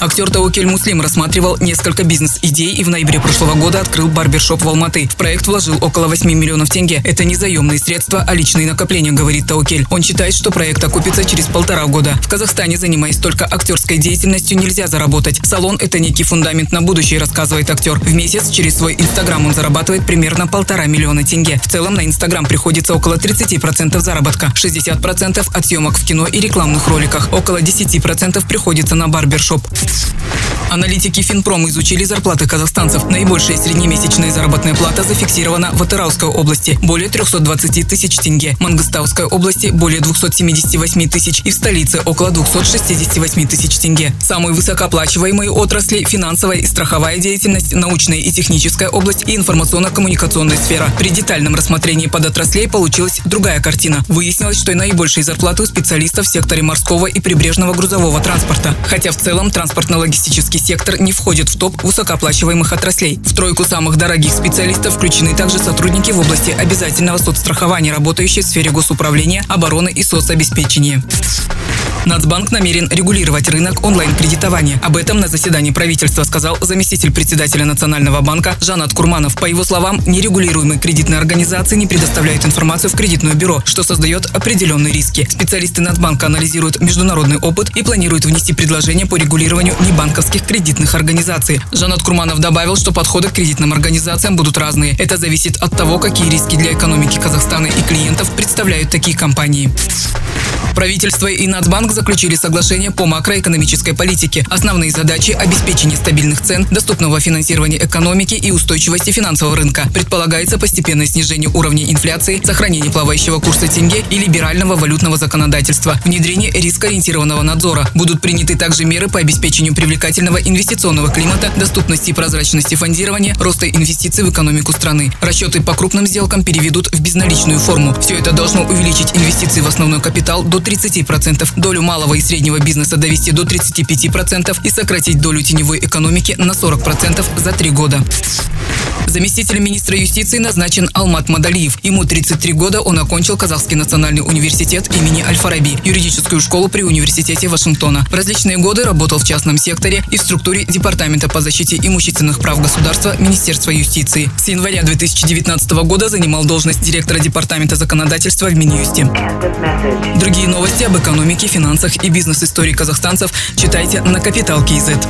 Актер Таукель Муслим рассматривал несколько бизнес-идей и в ноябре прошлого года открыл барбершоп в Алматы. В проект вложил около 8 миллионов тенге. Это не заемные средства, а личные накопления, говорит Таукель. Он считает, что проект окупится через полтора года. В Казахстане, занимаясь только актерской деятельностью, нельзя заработать. Салон – это некий фундамент на будущее, рассказывает актер. В месяц через свой инстаграм он зарабатывает примерно полтора миллиона тенге. В целом на инстаграм приходится около 30% заработка, 60% от съемок в кино и рекламных роликах, около 10% приходится на барбершоп. Аналитики Финпром изучили зарплаты казахстанцев. Наибольшая среднемесячная заработная плата зафиксирована в Атырауской области – более 320 тысяч тенге, Мангостауской области – более 278 тысяч и в столице – около 268 тысяч тенге. Самые высокооплачиваемые отрасли – финансовая и страховая деятельность, научная и техническая область и информационно-коммуникационная сфера. При детальном рассмотрении подотраслей получилась другая картина. Выяснилось, что и наибольшие зарплаты у специалистов в секторе морского и прибрежного грузового транспорта. Хотя в целом транспортно-логистический сектор не входит в топ высокооплачиваемых отраслей. В тройку самых дорогих специалистов включены также сотрудники в области обязательного соцстрахования, работающие в сфере госуправления, обороны и соцобеспечения. Нацбанк намерен регулировать рынок онлайн-кредитования. Об этом на заседании правительства сказал заместитель председателя Национального банка Жанат Курманов. По его словам, нерегулируемые кредитные организации не предоставляют информацию в кредитное бюро, что создает определенные риски. Специалисты Нацбанка анализируют международный опыт и планируют внести предложение по регулированию небанковских кредитных организаций. Жанат Курманов добавил, что подходы к кредитным организациям будут разные. Это зависит от того, какие риски для экономики Казахстана и клиентов представляют такие компании. Правительство и Нацбанк заключили соглашение по макроэкономической политике. Основные задачи – обеспечение стабильных цен, доступного финансирования экономики и устойчивости финансового рынка. Предполагается постепенное снижение уровня инфляции, сохранение плавающего курса тенге и либерального валютного законодательства, внедрение рискоориентированного надзора. Будут приняты также меры по обеспечению привлекательного инвестиционного климата, доступности и прозрачности фондирования, роста инвестиций в экономику страны. Расчеты по крупным сделкам переведут в безналичную форму. Все это должно увеличить инвестиции в основной капитал до 30%, долю малого и среднего бизнеса довести до 35% и сократить долю теневой экономики на 40% за три года. Заместителем министра юстиции назначен Алмат Мадалиев. Ему 33 года, он окончил Казахский национальный университет имени Аль-Фараби, юридическую школу при университете Вашингтона. В различные годы работал в частном секторе и в структуре Департамента по защите имущественных прав государства Министерства юстиции. С января 2019 года занимал должность директора Департамента законодательства в Минюсте. Другие новости об экономике, финансах и бизнес-истории казахстанцев читайте на Капитал Киезет.